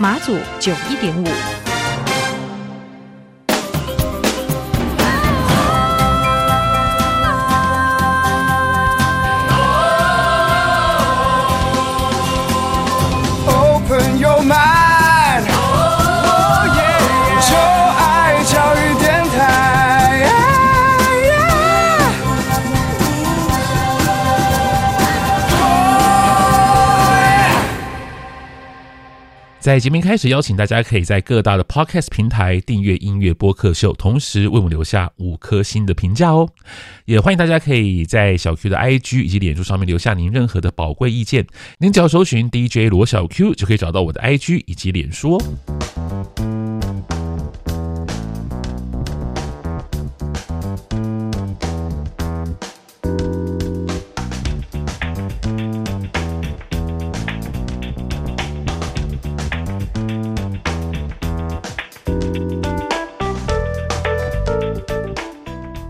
马祖九一点五。在节目开始，邀请大家可以在各大的 Podcast 平台订阅音乐播客秀，同时为我们留下五颗星的评价哦。也欢迎大家可以在小 Q 的 IG 以及脸书上面留下您任何的宝贵意见。您只要搜寻 DJ 罗小 Q 就可以找到我的 IG 以及脸书哦。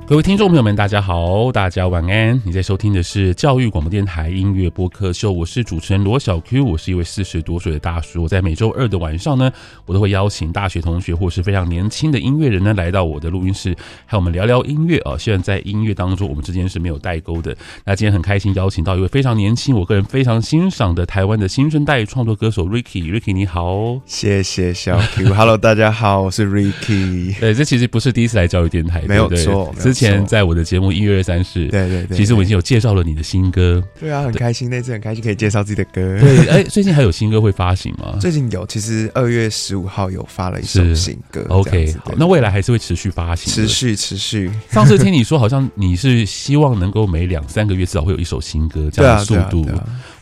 各位听众朋友们，大家好，大家晚安。你在收听的是教育广播电台音乐播客秀，我是主持人罗小 Q，我是一位四十多岁的大叔。我在每周二的晚上呢，我都会邀请大学同学或是非常年轻的音乐人呢，来到我的录音室，和我们聊聊音乐啊。虽然在音乐当中，我们之间是没有代沟的。那今天很开心邀请到一位非常年轻，我个人非常欣赏的台湾的新生代创作歌手 Ricky，Ricky 你好，谢谢小 Q，Hello 大家好，我是 Ricky。对，这其实不是第一次来教育电台，没有错。前在我的节目《一月二三事》，对对对，其实我已经有介绍了你的新歌。对啊，很开心，那次很开心可以介绍自己的歌。对，哎，最近还有新歌会发行吗？最近有，其实二月十五号有发了一首新歌。OK，好，那未来还是会持续发行，持续持续。上次听你说，好像你是希望能够每两三个月至少会有一首新歌这样的速度。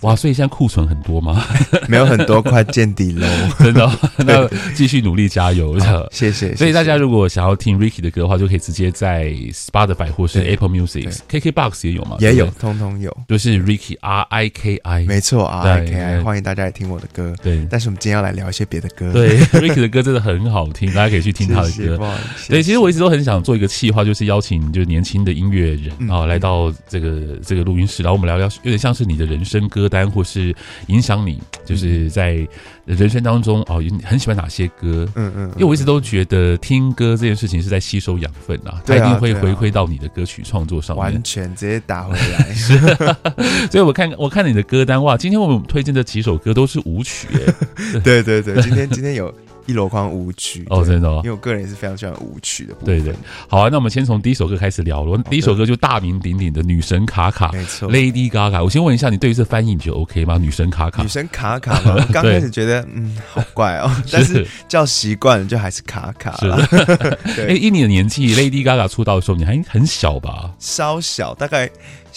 哇，所以现在库存很多吗？没有很多，快见底喽，真的。那继续努力加油，谢谢。所以大家如果想要听 Ricky 的歌的话，就可以直接在 Spotify 或是 Apple Music、KKBox 也有嘛？也有，通通有，就是 Ricky R I K I，没错，R I K I，欢迎大家来听我的歌。对，但是我们今天要来聊一些别的歌。对，Ricky 的歌真的很好听，大家可以去听他的歌。对，其实我一直都很想做一个企划，就是邀请就是年轻的音乐人啊来到这个这个录音室，然后我们聊聊，有点像是你的人生歌单，或是影响你，就是在人生当中哦，很喜欢哪些歌？嗯嗯，因为我一直都觉得听歌这件事情是在吸收养分啊，它一定会回馈到你的歌曲创作上面，完全直接打回来。是，所以我看我看你的歌单哇，今天我们推荐的几首歌都是舞曲，哎，对对对，今天今天有。一箩筐舞曲哦，真的，哦，因为我个人也是非常喜欢舞曲的部分。对对，好啊，那我们先从第一首歌开始聊了。第一首歌就大名鼎鼎的女神卡卡，没错，Lady Gaga。我先问一下，你对于这翻译你觉得 OK 吗？女神卡卡，女神卡卡 我？刚开始觉得嗯，好怪哦，但是叫习惯了，就还是卡卡了。哎，以你的年纪，Lady Gaga 出道的时候，你还很小吧？稍小，大概。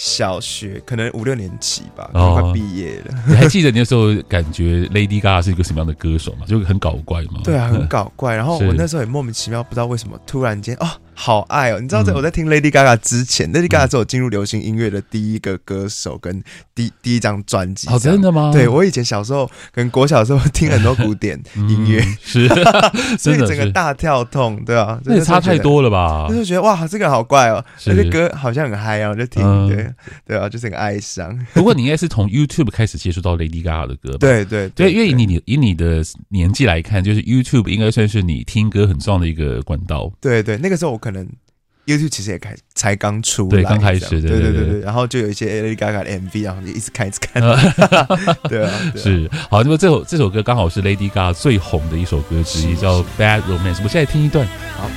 小学可能五六年级吧，快毕业了。你还记得你那时候感觉 Lady Gaga 是一个什么样的歌手吗？就很搞怪吗？对啊，很搞怪。然后我 那时候也莫名其妙，不知道为什么突然间哦。好爱哦！你知道，在我在听 Lady Gaga 之前，Lady Gaga 是我进入流行音乐的第一个歌手，跟第第一张专辑。哦，真的吗？对，我以前小时候，跟国小的时候听很多古典 音乐，是，所以整个大跳痛，对啊，那也差太多了吧？那就觉得哇，这个好怪哦，那些歌好像很嗨啊，我就听，对对啊，就是很哀伤。不过你应该是从 YouTube 开始接触到 Lady Gaga 的歌吧？对对对，因为以你以你的年纪来看，就是 YouTube 应该算是你听歌很重要的一个管道。对对，那个时候我可可能 YouTube 其实也开才刚出来，对，刚开始，对对对对，然后就有一些 Lady Gaga 的 MV，然后就一直看一直看，对啊，是。好，那么这首这首歌刚好是 Lady Gaga 最红的一首歌之一，叫《Bad Romance》，我现在听一段，好。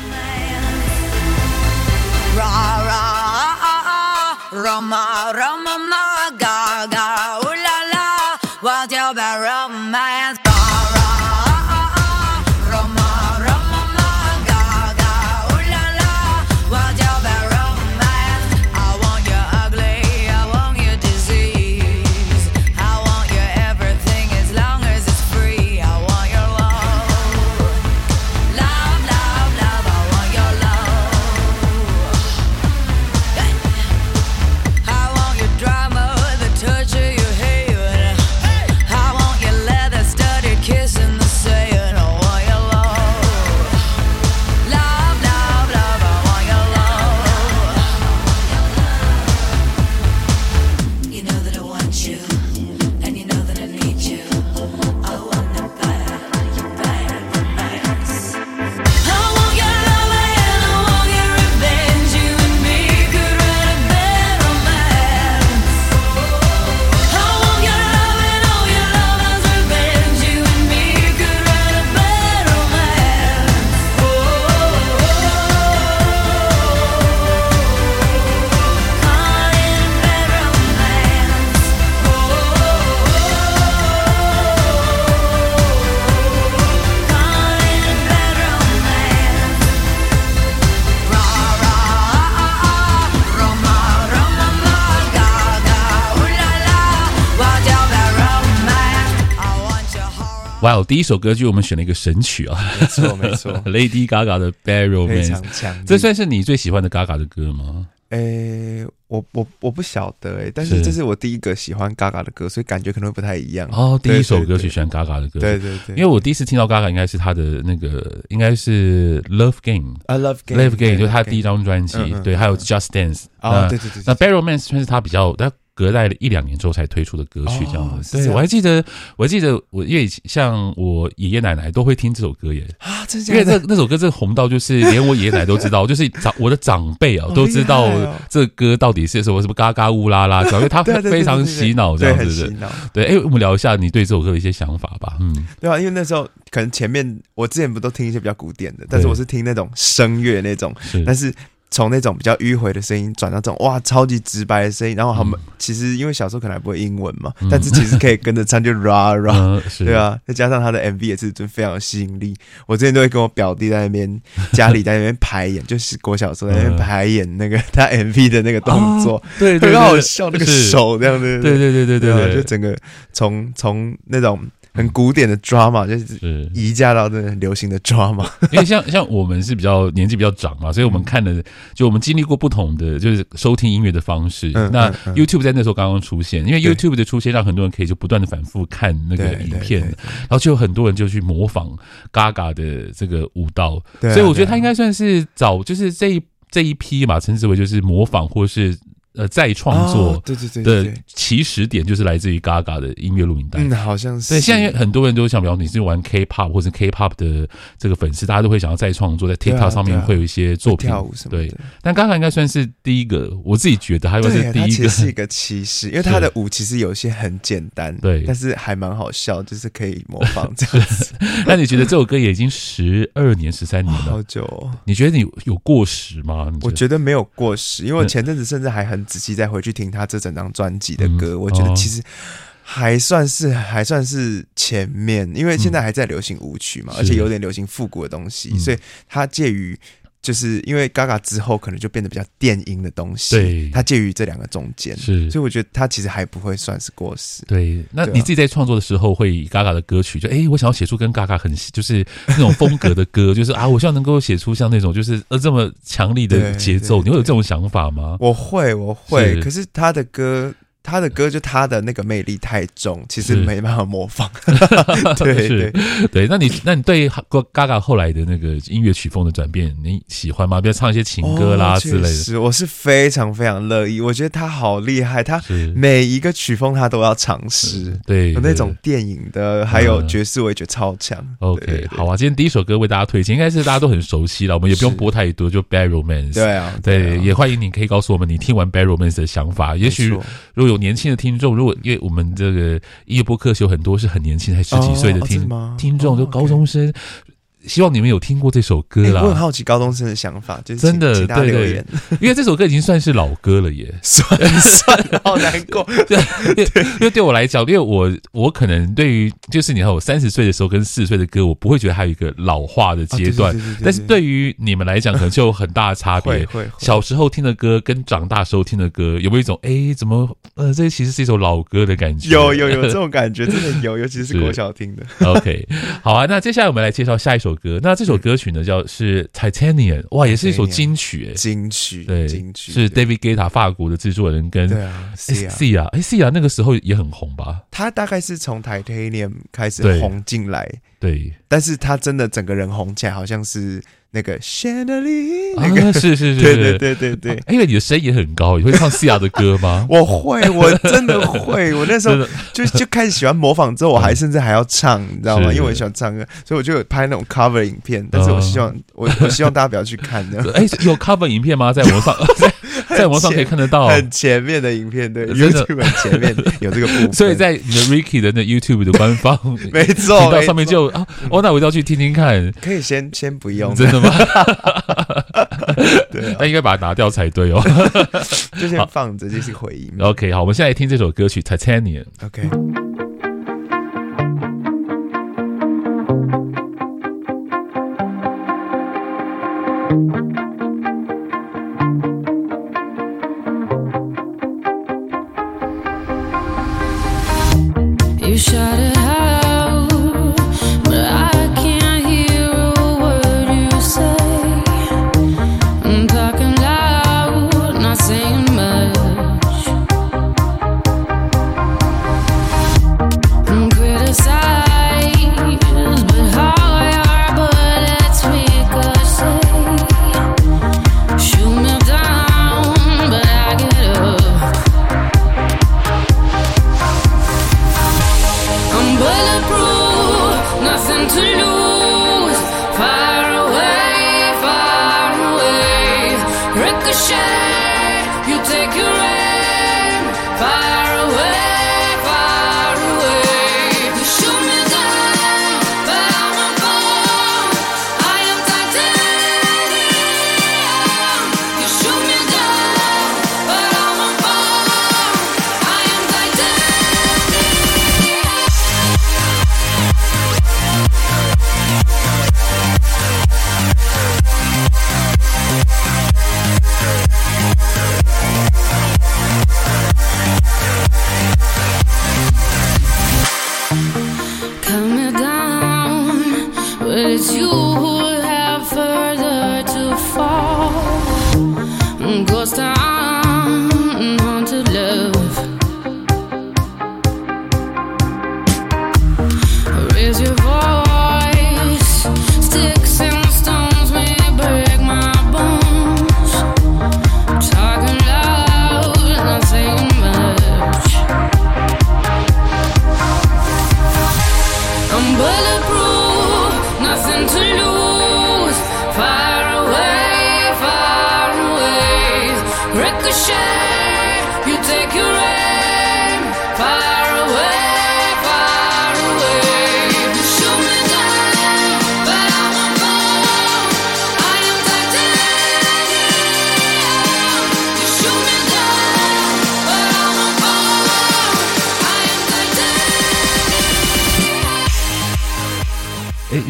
哇哦，第一首歌曲我们选了一个神曲啊，没错没错，Lady Gaga 的常强，这算是你最喜欢的 Gaga 的歌吗？诶、欸，我我我不晓得诶、欸，但是这是我第一个喜欢 Gaga 的歌，所以感觉可能会不太一样。哦，第一首歌曲喜欢 Gaga 的歌，对对对，因为我第一次听到 Gaga 应该是他的那个，应该是 Love Game 啊，Love Game，Love Game 就是他第一张专辑，对，还有 Just Dance 啊，对对对，那 b a r r o m a n c e 算是他比较隔代了一两年之后才推出的歌曲，这样子。对，我还记得，我还记得，我因为像我爷爷奶奶都会听这首歌耶啊，真的，因为那那首歌真的红到，就是 连我爷爷奶奶都知道，就是长我的长辈啊都知道这歌到底是什么什么嘎嘎乌拉拉，因为它非常洗脑这样子的。对，哎，我们聊一下你对这首歌的一些想法吧。嗯，对啊，因为那时候可能前面我之前不都听一些比较古典的，但是我是听那种声乐那种，但是。从那种比较迂回的声音转到这种哇超级直白的声音，然后他们其实因为小时候可能还不会英文嘛，但是其实可以跟着唱就 ra ra，对啊，再加上他的 MV 也是就非常有吸引力。我之前都会跟我表弟在那边家里在那边排演，就是国小时候在那边排演那个他 MV 的那个动作，对，很好笑那个手这样子，对对对对对，就整个从从那种。很古典的 drama 就是。移嫁到这个很流行的 drama，因为像像我们是比较年纪比较长嘛，所以我们看的就我们经历过不同的就是收听音乐的方式。那 YouTube 在那时候刚刚出现，因为 YouTube 的出现让很多人可以就不断的反复看那个影片，然后就有很多人就去模仿 Gaga 的这个舞蹈，所以我觉得他应该算是早就是这一这一批嘛，称之为就是模仿或是。呃，再创作对对对的起始点就是来自于 Gaga 的音乐录音带，嗯，好像是。对，现在很多人都想，比方你是玩 K-pop 或者 K-pop 的这个粉丝，大家都会想要再创作，在 TikTok 上面会有一些作品跳舞什么的。对，但 Gaga 应该算是第一个，我自己觉得他又是第一个，是一个起始，因为他的舞其实有些很简单，对，但是还蛮好笑，就是可以模仿这样子。那你觉得这首歌也已经十二年、十三年了，好久哦？你觉得你有过时吗？我觉得没有过时，因为我前阵子甚至还很仔细再回去听。他这整张专辑的歌，嗯、我觉得其实还算是还算是前面，因为现在还在流行舞曲嘛，嗯、而且有点流行复古的东西，嗯、所以他介于就是因为 Gaga 之后可能就变得比较电音的东西，对，它介于这两个中间，是，所以我觉得它其实还不会算是过时。对，那你自己在创作的时候，会以 Gaga 的歌曲，就哎、欸，我想要写出跟 Gaga 很就是那种风格的歌，就是啊，我希望能够写出像那种就是呃这么强力的节奏，你会有这种想法吗？我会，我会，是可是他的歌。他的歌就他的那个魅力太重，其实没办法模仿。对对对，那你那你对 Gaga 后来的那个音乐曲风的转变，你喜欢吗？比如唱一些情歌啦之类的。是，我是非常非常乐意。我觉得他好厉害，他每一个曲风他都要尝试。对，有那种电影的，还有爵士，我也觉得超强。OK，好啊，今天第一首歌为大家推荐，应该是大家都很熟悉了，我们也不用播太多，就 Bad Romance。对啊，对，也欢迎你可以告诉我们你听完 Bad Romance 的想法。也许如果有。年轻的听众，如果因为我们这个音乐播客有很多是很年轻，才十几岁的听听众，就高中生。希望你们有听过这首歌啦。我很好奇高中生的想法，就是真的对对，因为这首歌已经算是老歌了耶，算算好难过。对，因为对我来讲，因为我我可能对于就是你看我三十岁的时候跟四十岁的歌，我不会觉得还有一个老化的阶段，但是对于你们来讲，可能就有很大的差别。小时候听的歌跟长大时候听的歌，有没有一种哎，怎么呃，这其实是一首老歌的感觉？有有有这种感觉，真的有，尤其是国小听的。OK，好啊，那接下来我们来介绍下一首。歌，那这首歌曲呢，叫是 Titanium，哇，也是一首金曲，哎，金曲，对，金曲。是 David Guetta 法国的制作人跟对啊，Cia，哎，Cia 那个时候也很红吧？他大概是从 Titanium 开始红进来，对，但是他真的整个人红起来，好像是。那个 Chandelier，那个是是是，对对对对对。因为你的声音也很高，你会唱 Sia 的歌吗？我会，我真的会。我那时候就就开始喜欢模仿，之后我还甚至还要唱，你知道吗？因为我很喜欢唱歌，所以我就有拍那种 cover 影片。但是我希望 我我希望大家不要去看的。哎，有 cover 影片吗？在网上，在网上可以看得到很前面的影片，对，YouTube 前面有这个部分。所以在你的 Ricky 的那 YouTube 的官方 没错，到上面就啊，哦，那我就要去听听看。可以先先不用，真的。对，那应该把它拿掉才对哦。就先放着，这是回音。OK，好，我们现在来听这首歌曲《Titanium》。OK。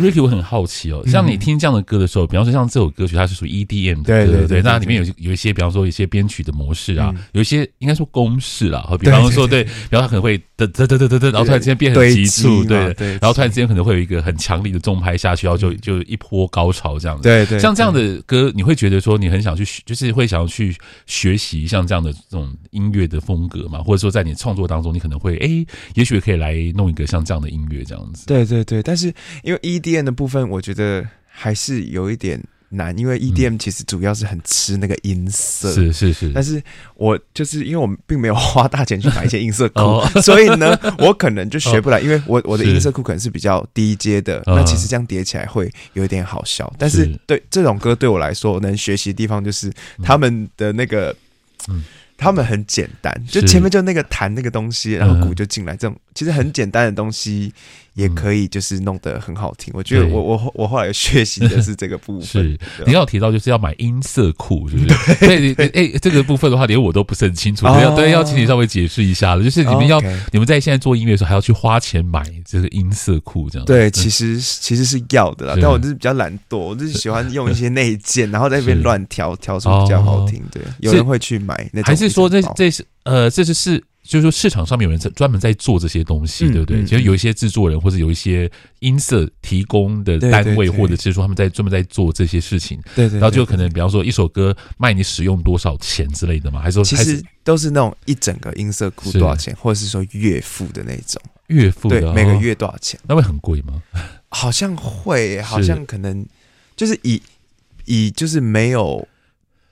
Ricky，我很好奇哦，像你听这样的歌的时候，比方说像这首歌曲，它是属于 EDM 的，对对对，那里面有有一些，比方说一些编曲的模式啊，有一些应该说公式啦，比方说对，然后它可能会噔噔噔噔噔噔，然后突然之间变很急促，对对，然后突然之间可能会有一个很强力的重拍下去，然后就就一波高潮这样子，对对，像这样的歌，你会觉得说你很想去，就是会想要去学习像这样的这种音乐的风格嘛，或者说在你创作当中，你可能会哎，也许可以来弄一个像这样的音乐这样子，对对对，但是因为 EDM 的部分，我觉得还是有一点难，因为 EDM 其实主要是很吃那个音色，是是是。但是我就是因为我并没有花大钱去买一些音色库，所以呢，我可能就学不来。因为我我的音色库可能是比较低阶的，那其实这样叠起来会有一点好笑。但是对这种歌对我来说，我能学习的地方就是他们的那个，他们很简单，就前面就那个弹那个东西，然后鼓就进来，这种其实很简单的东西。也可以，就是弄得很好听。我觉得我我我后来学习的是这个部分。是，你刚刚提到就是要买音色库，是不是？对，哎，这个部分的话，连我都不是很清楚。要对，要请你稍微解释一下了。就是你们要，你们在现在做音乐的时候，还要去花钱买这个音色库，这样。对，其实其实是要的啦，但我就是比较懒惰，我就是喜欢用一些内建，然后在那边乱调，调出比较好听。对，有人会去买那种。还是说这这是呃，这是是。就是说，市场上面有人在专门在做这些东西，对不对？其实有一些制作人或者有一些音色提供的单位，或者是说他们在专门在做这些事情。对对。然后就可能，比方说一首歌卖你使用多少钱之类的嘛，还是说其实都是那种一整个音色库多少钱，或者是说月付的那种月付的，每个月多少钱？那会很贵吗？好像会，好像可能就是以以就是没有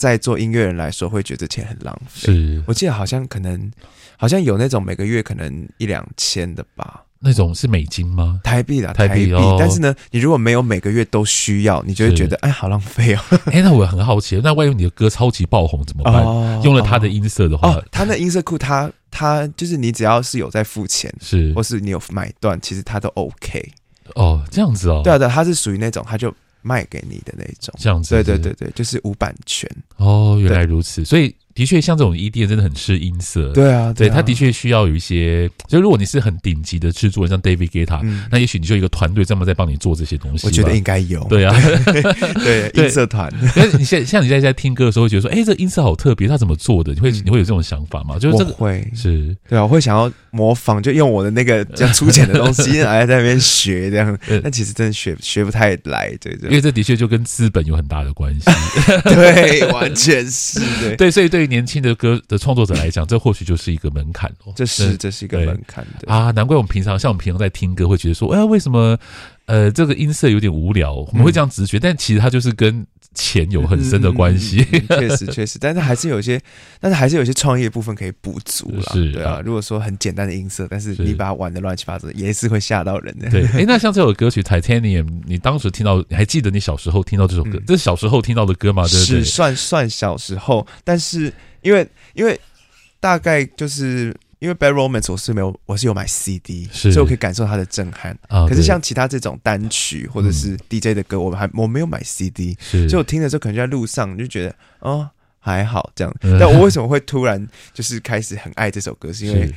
在做音乐人来说，会觉得钱很浪费。是我记得好像可能。好像有那种每个月可能一两千的吧，那种是美金吗？台币啦台币。哦、但是呢，你如果没有每个月都需要，你就会觉得哎，好浪费哦。哎，那我很好奇，那万一你的歌超级爆红怎么办？哦、用了他的音色的话，哦、他那音色库，他他就是你只要是有在付钱，是或是你有买断，其实他都 OK。哦，这样子哦。对啊，对，他是属于那种他就卖给你的那种，这样子。对对对对，就是无版权。哦，原来如此，所以。的确，像这种 EDM 真的很吃音色。对啊，对，他的确需要有一些。就如果你是很顶级的制作人，像 David Guetta，那也许你就一个团队专门在帮你做这些东西。我觉得应该有。对啊，对音色团。那你现像你现在在听歌的时候，会觉得说，哎，这音色好特别，他怎么做的？你会你会有这种想法吗？就是这个会是对啊，我会想要模仿，就用我的那个比较粗浅的东西 来在那边学这样。但其实真的学学不太来，对对。因为这的确就跟资本有很大的关系。对，完全是对。对，所以对于年轻的歌。的创作者来讲，这或许就是一个门槛哦。这是这是一个门槛的啊，难怪我们平常像我们平常在听歌，会觉得说，哎，为什么呃这个音色有点无聊？我们会这样直觉，但其实它就是跟钱有很深的关系。确、嗯嗯嗯、实确实，但是还是有些，但是还是有些创业部分可以补足了。是，对啊。如果说很简单的音色，但是你把它玩的乱七八糟，也是会吓到人的。对，哎、欸，那像这首歌曲《Titanium》，你当时听到，你还记得你小时候听到这首歌？嗯、这是小时候听到的歌吗？对对是算算小时候，但是因为因为大概就是。因为《Bad Romance》我是没有，我是有买 CD，所以我可以感受它的震撼。啊、可是像其他这种单曲或者是 DJ 的歌，我还我没有买 CD，所以我听的时候可能就在路上就觉得哦还好这样。但我为什么会突然就是开始很爱这首歌？是因为是，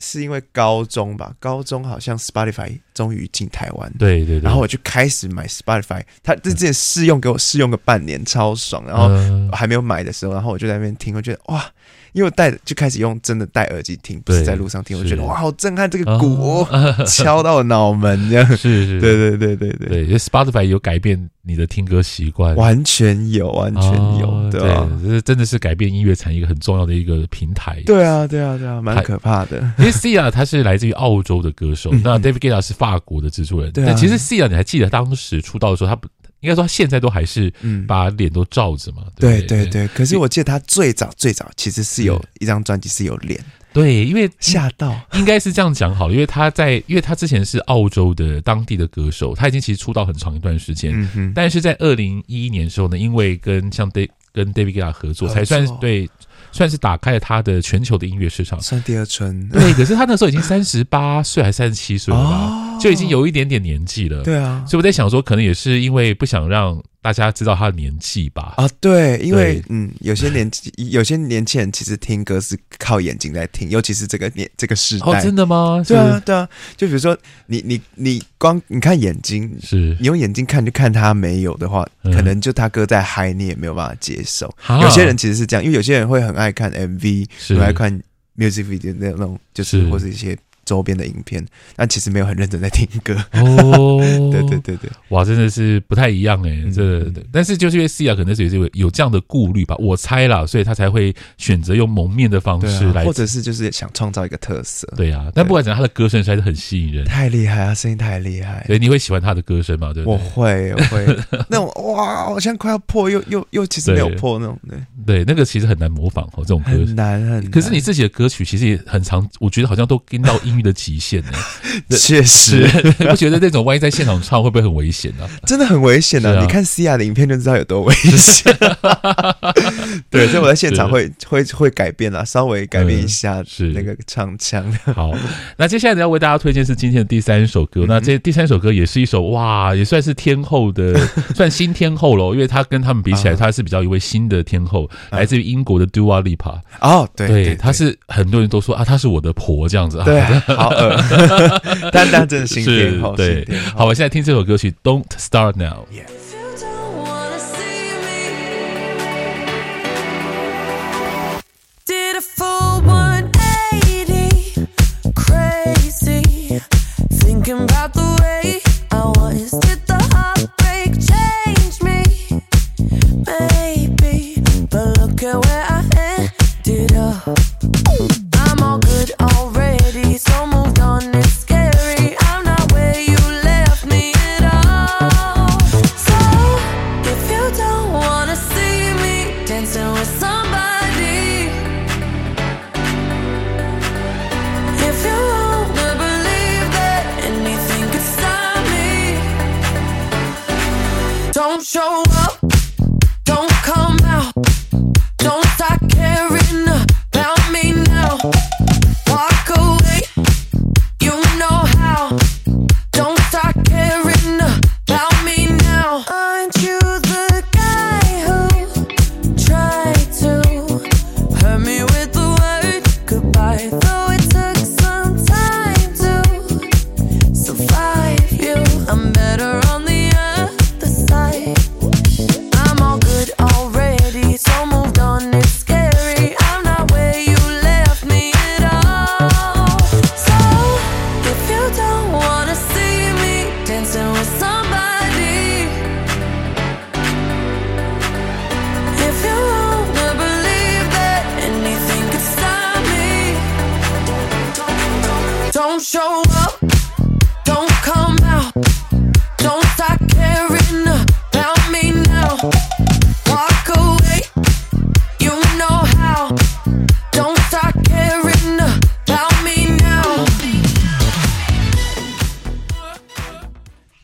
是因为高中吧？高中好像 Spotify 终于进台湾，对对对，然后我就开始买 Spotify，他这之前试用给我试用个半年，超爽。然后还没有买的时候，然后我就在那边听，我觉得哇。因为我戴就开始用真的戴耳机听，不是在路上听，我觉得哇，好震撼！这个鼓、哦、敲到我脑门，这样 是是，是，对对对对对对。Spotify 有改变你的听歌习惯，完全有，完全有，哦、对啊，这真的是改变音乐产业一个很重要的一个平台。对啊，对啊，对啊，蛮可怕的。因为 Sia 他是来自于澳洲的歌手，那 David Guetta 是法国的制作人。嗯、但其实 Sia 你还记得当时出道的时候，他不。应该说，他现在都还是把脸都罩着嘛。对对对。可是我记得他最早最早其实是有一张专辑是有脸。对，因为吓到，应该是这样讲好了。因为他在，因为他之前是澳洲的当地的歌手，他已经其实出道很长一段时间。嗯。但是在二零一一年的时候呢，因为跟像 David 跟 David Guetta 合作，才算对。算是打开了他的全球的音乐市场，算第二春。对，可是他那时候已经三十八岁，还是三十七岁了吧？哦，就已经有一点点年纪了。对啊，所以我在想说，可能也是因为不想让。大家知道他的年纪吧？啊，对，因为嗯，有些年纪，有些年轻人其实听歌是靠眼睛在听，尤其是这个年这个时代。哦，真的吗？对啊，对啊。就比如说，你你你光你看眼睛，是你用眼睛看就看他没有的话，嗯、可能就他歌再嗨，你也没有办法接受。有些人其实是这样，因为有些人会很爱看 MV，很爱看 music video 那种，就是或是一些。周边的影片，但其实没有很认真在听歌哦。对对对对，哇，真的是不太一样哎、欸，这、嗯、但是就是因为 C 啊可能是有有这样的顾虑吧，我猜啦，所以他才会选择用蒙面的方式来、啊，或者是就是想创造一个特色。对啊，但不管怎样，他的歌声还是很吸引人，太厉害啊，声音太厉害。所以你会喜欢他的歌声吗？对？我会，我会 那种哇，好像快要破，又又又其实没有破那种。对对，那个其实很难模仿哦，这种歌很难很难。可是你自己的歌曲其实也很常，我觉得好像都跟到音乐的极限呢。确实，不觉得那种万一在现场唱会不会很危险呢？真的很危险啊。你看 Sia 的影片就知道有多危险。对，所以我在现场会会会改变啊，稍微改变一下是那个唱腔。好，那接下来呢要为大家推荐是今天的第三首歌。那这第三首歌也是一首哇，也算是天后的，算新天后喽。因为他跟他们比起来，他是比较一位新的天后，来自于英国的 Dua Lipa。哦，对对，他是很多人都说啊，他是我的婆这样子好恶。但但真的新天后，对，好，我现在听这首歌曲《Don't Start Now》。beautiful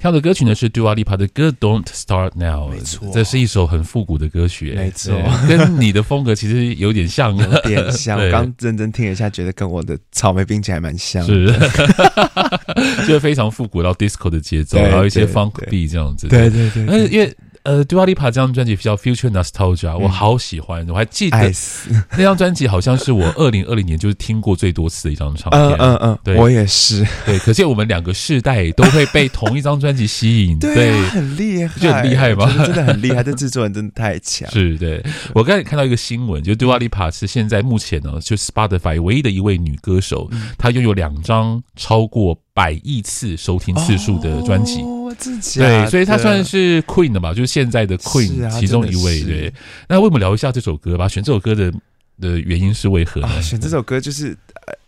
跳的歌曲呢是 Dua Lipa 的歌《Don't Start Now》，没错，这是一首很复古的歌曲，没错，跟你的风格其实有点像，有点像。我刚认真听了一下，觉得跟我的草莓冰淇淋还蛮像，是，就是非常复古，然后 disco 的节奏，然后一些 funk beat 这样子，对对对，对，因为。呃，Dua Lipa 这张专辑叫《Future Nostalgia》，我好喜欢，我还记得 那张专辑好像是我二零二零年就是听过最多次的一张唱片。嗯嗯嗯，对，我也是。对，可见我们两个世代都会被同一张专辑吸引，对，很厉害，就很厉害吗？真的很厉害，这制作人真的太强。是，对。我刚才看到一个新闻，就 Dua Lipa 是现在目前呢，就 Spotify 唯一的一位女歌手，她拥有两张超过百亿次收听次数的专辑，哦，对，所以他算是 Queen 的嘛，就是现在的 Queen 其中一位。对，那为我们聊一下这首歌吧。选这首歌的的原因是为何呢？选这首歌就是，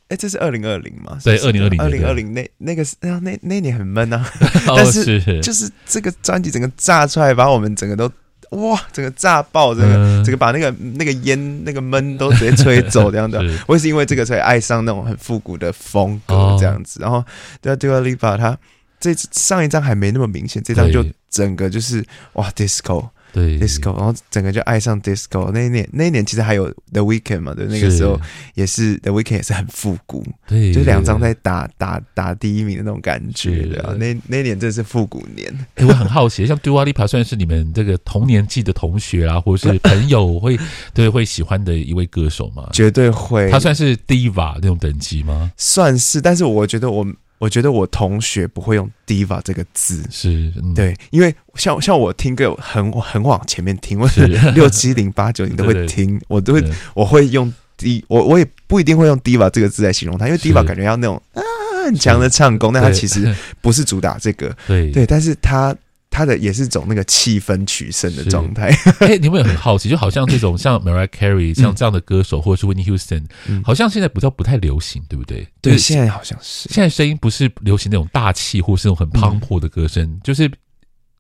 哎，这是二零二零嘛？对，二零二零，二零二零那那个那那那年很闷啊，但是就是这个专辑整个炸出来，把我们整个都。哇！整个炸爆，这个、嗯、整个把那个那个烟、那个闷都直接吹走，这样的。我也是因为这个才爱上那种很复古的风格，这样子。哦、然后对啊对啊 Lipa 他这上一张还没那么明显，这张就整个就是哇，disco。对，disco，然后整个就爱上 disco。那一年，那一年其实还有 The Weeknd 嘛，对，那个时候也是 The Weeknd 也是很复古，对，就两张在打打打第一名的那种感觉，对啊。那那年真的是复古年。哎，我很好奇，像 Dua Lipa 算是你们这个同年纪的同学啊，或者是朋友会 对会喜欢的一位歌手吗？绝对会。他算是 Diva 那种等级吗？算是，但是我觉得我。我觉得我同学不会用 diva 这个字，是、嗯、对，因为像像我听歌很很往前面听，我是。六七零八九你都会听，我都会我会用 d，我我也不一定会用 diva 这个字来形容他，因为 diva 感觉要那种啊很强的唱功，但他其实不是主打这个，对。对，但是他。他的也是种那个气氛取胜的状态。哎，你会很好奇，就好像这种像 Mariah Carey 像这样的歌手，或者是 Whitney Houston，好像现在比较不太流行，对不对？对，现在好像是。现在声音不是流行那种大气，或是那种很磅礴的歌声，就是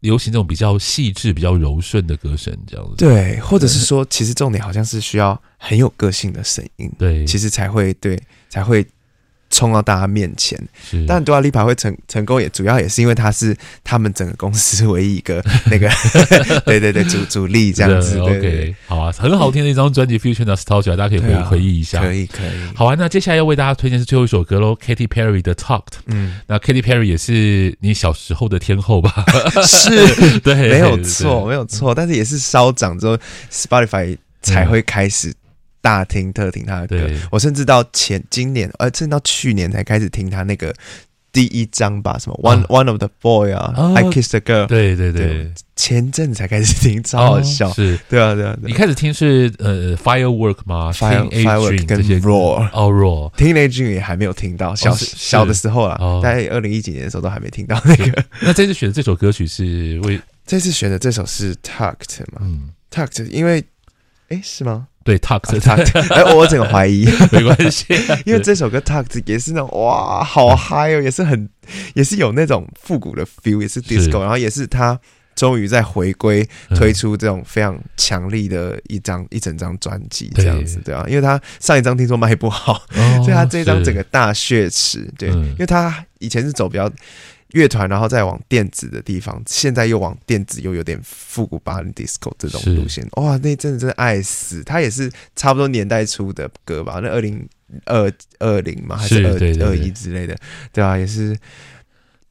流行那种比较细致、比较柔顺的歌声，这样子。对，或者是说，其实重点好像是需要很有个性的声音，对，其实才会对，才会。冲到大家面前，是但 Dua Lipa 会成成功，也主要也是因为他是他们整个公司唯一一个 那个，对对对主主力这样子。OK，好啊，很好听的一张专辑《Future Nostalgia》，大家可以回、啊、回忆一下。可以可以。好啊，那接下来要为大家推荐是最后一首歌喽，Katy Perry 的《Talked》。嗯，那 Katy Perry 也是你小时候的天后吧？是，对，没有错，没有错。但是也是稍长之后，Spotify 才会开始。大听特听他的歌，我甚至到前今年，呃，甚至到去年才开始听他那个第一张吧，什么 One、啊、One of the Boy 啊、哦、，I Kissed a Girl，对对对，对前阵子才开始听，超好笑，哦、是。对啊对啊，你开始听是呃 Firework 吗？Fire Firework 跟 Roar，哦 Roar，听 Teenage 也还没有听到，小、哦、小的时候啊，在二零一几年的时候都还没听到那个。那这次选的这首歌曲是为这次选的这首是 Tucked 嘛？嗯，Tucked，因为哎是吗？对，Talked，哎，我整个怀疑，没关系，因为这首歌 Talked 也是那种哇，好嗨哦，也是很，也是有那种复古的 feel，也是 disco，然后也是他终于在回归推出这种非常强力的一张一整张专辑这样子，对啊，因为他上一张听说卖不好，所以他这张整个大血池，对，因为他以前是走比较。乐团，然后再往电子的地方，现在又往电子，又有点复古巴黎 disco 这种路线，哇，那阵子真的爱死！他也是差不多年代出的歌吧？那二零二二零嘛，还是二二一之类的，对啊，也是。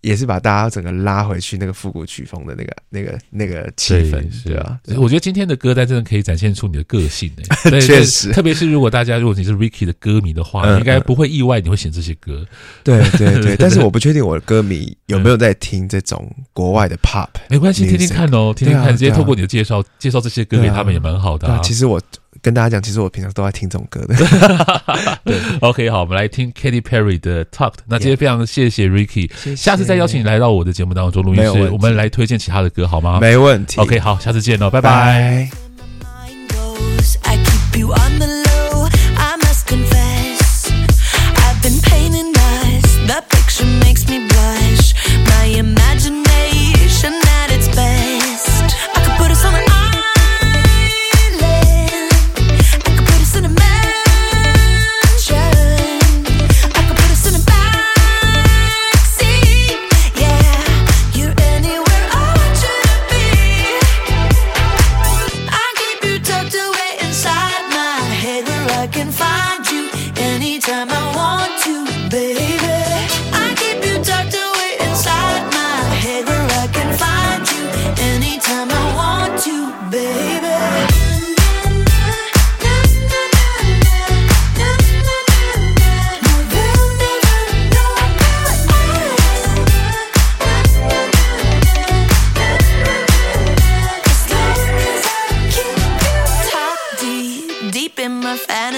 也是把大家整个拉回去那个复古曲风的那个、那个、那个气氛，对啊。我觉得今天的歌单真的可以展现出你的个性 诶，确实。特别是如果大家如果你是 Ricky 的歌迷的话，应该不会意外你会选这些歌。对对对，但是我不确定我的歌迷有没有在听这种国外的 Pop。没关系，听听看哦，听听看，直接透过你的介绍介绍这些歌给他们也蛮好的。其实我。跟大家讲，其实我平常都爱听这种歌的。对，OK，好，我们来听 Katy Perry 的 Talked。那今天非常谢谢 Ricky，谢谢，下次再邀请你来到我的节目当中录音室，我们来推荐其他的歌好吗？没问题。OK，好，下次见喽，拜拜。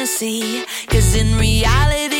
Fantasy. Cause in reality,